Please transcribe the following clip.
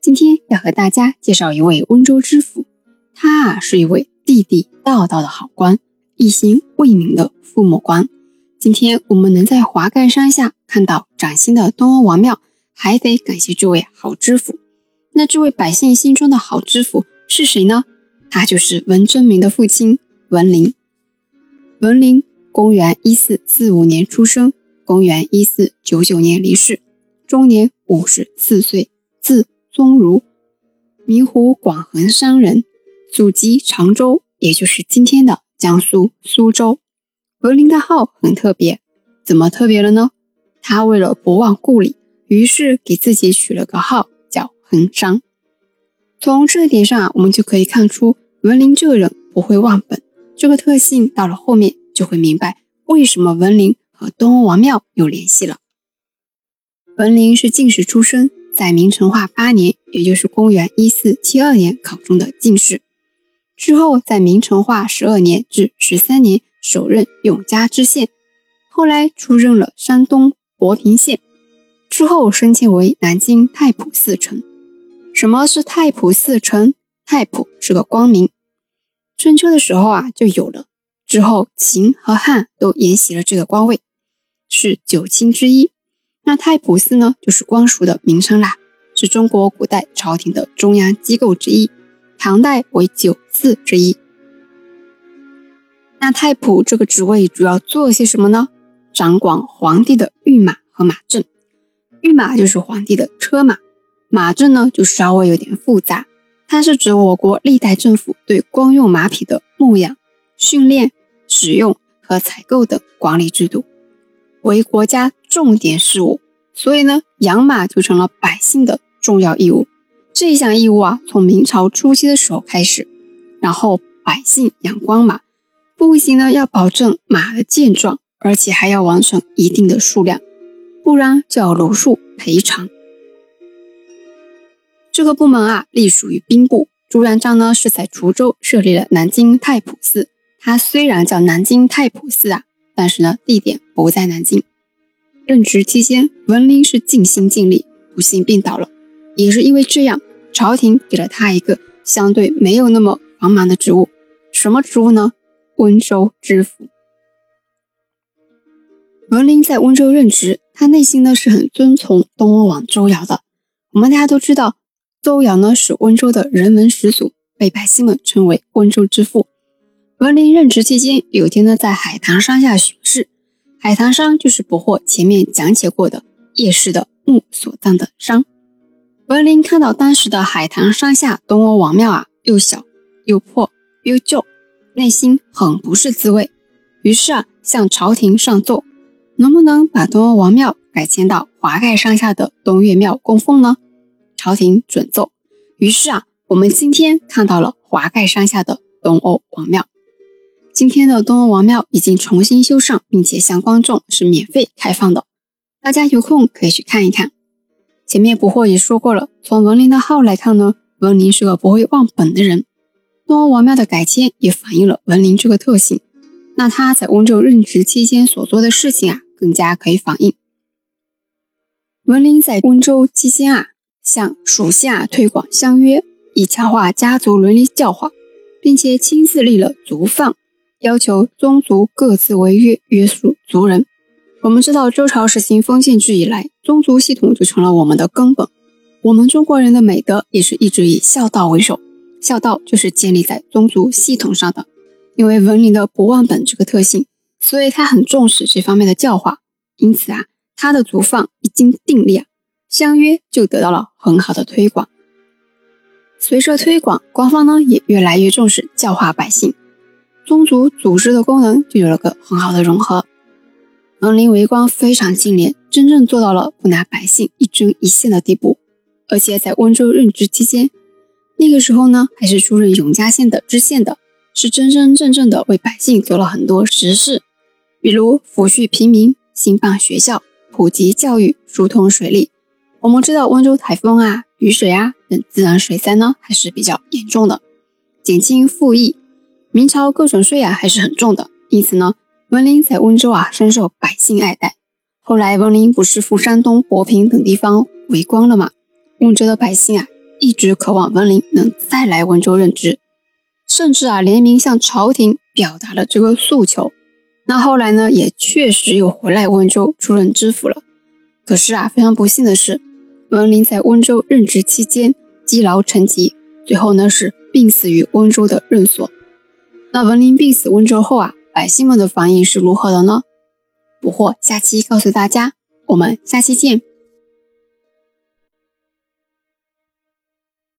今天要和大家介绍一位温州知府，他啊是一位地地道道的好官，一心为民的父母官。今天我们能在华盖山下看到崭新的东阿王庙，还得感谢这位好知府。那这位百姓心中的好知府是谁呢？他就是文征明的父亲文林。文林，公元一四四五年出生，公元一四九九年离世，终年五十四岁，字。宗儒，明湖广衡山人，祖籍常州，也就是今天的江苏苏州。文林的号很特别，怎么特别了呢？他为了不忘故里，于是给自己取了个号叫衡山。从这点上，我们就可以看出文林这个人不会忘本。这个特性到了后面就会明白为什么文林和东王庙有联系了。文林是进士出身。在明成化八年，也就是公元一四七二年考中的进士，之后在明成化十二年至十三年首任永嘉知县，后来出任了山东博平县，之后升迁为南京太仆寺丞。什么是太仆寺丞？太仆是个官名，春秋的时候啊就有了，之后秦和汉都沿袭了这个官位，是九卿之一。那太仆寺呢，就是官署的名称啦，是中国古代朝廷的中央机构之一，唐代为九寺之一。那太仆这个职位主要做些什么呢？掌管皇帝的御马和马政。御马就是皇帝的车马，马政呢就稍微有点复杂，它是指我国历代政府对公用马匹的牧养、训练、使用和采购等管理制度。为国家重点事务，所以呢，养马就成了百姓的重要义务。这一项义务啊，从明朝初期的时候开始，然后百姓养光马，不仅呢要保证马的健壮，而且还要完成一定的数量，不然就要如数赔偿。这个部门啊，隶属于兵部。朱元璋呢是在滁州设立了南京太仆寺，它虽然叫南京太仆寺啊。但是呢，地点不在南京。任职期间，文林是尽心尽力，不幸病倒了。也是因为这样，朝廷给了他一个相对没有那么繁忙的职务。什么职务呢？温州知府。文林在温州任职，他内心呢是很遵从东欧王周尧的。我们大家都知道，周尧呢是温州的人文始祖，被百姓们称为温州之父。文林任职期间，有天呢，在海棠山下巡视。海棠山就是捕获前面讲解过的叶氏的墓所葬的山。文林看到当时的海棠山下东欧王庙啊，又小又破又旧，内心很不是滋味。于是啊，向朝廷上奏，能不能把东欧王庙改迁到华盖山下的东岳庙供奉呢？朝廷准奏。于是啊，我们今天看到了华盖山下的东欧王庙。今天的东阿王庙已经重新修缮，并且向观众是免费开放的，大家有空可以去看一看。前面不惑也说过了，从文林的号来看呢，文林是个不会忘本的人。东阿王庙的改迁也反映了文林这个特性。那他在温州任职期间所做的事情啊，更加可以反映文林在温州期间啊，向属下推广乡约，以强化家族伦理教化，并且亲自立了族范。要求宗族各自为约，约束族人。我们知道，周朝实行封建制以来，宗族系统就成了我们的根本。我们中国人的美德也是一直以孝道为首，孝道就是建立在宗族系统上的。因为文林的不忘本这个特性，所以他很重视这方面的教化。因此啊，他的族放一经订立，相约就得到了很好的推广。随着推广，官方呢也越来越重视教化百姓。宗族组织的功能就有了个很好的融合。文林为官非常清廉，真正做到了不拿百姓一针一线的地步。而且在温州任职期间，那个时候呢还是出任永嘉县的知县的，是真真正正的为百姓做了很多实事，比如抚恤平民、兴办学校、普及教育、疏通水利。我们知道温州台风啊、雨水啊等自然水灾呢还是比较严重的，减轻赋役。明朝各种税啊还是很重的，因此呢，文林在温州啊深受百姓爱戴。后来文林不是赴山东、博平等地方为官了吗？温州的百姓啊一直渴望文林能再来温州任职，甚至啊联名向朝廷表达了这个诉求。那后来呢，也确实又回来温州出任知府了。可是啊，非常不幸的是，文林在温州任职期间积劳成疾，最后呢是病死于温州的任所。那文林病死温州后啊，百姓们的反应是如何的呢？捕获下期告诉大家，我们下期见。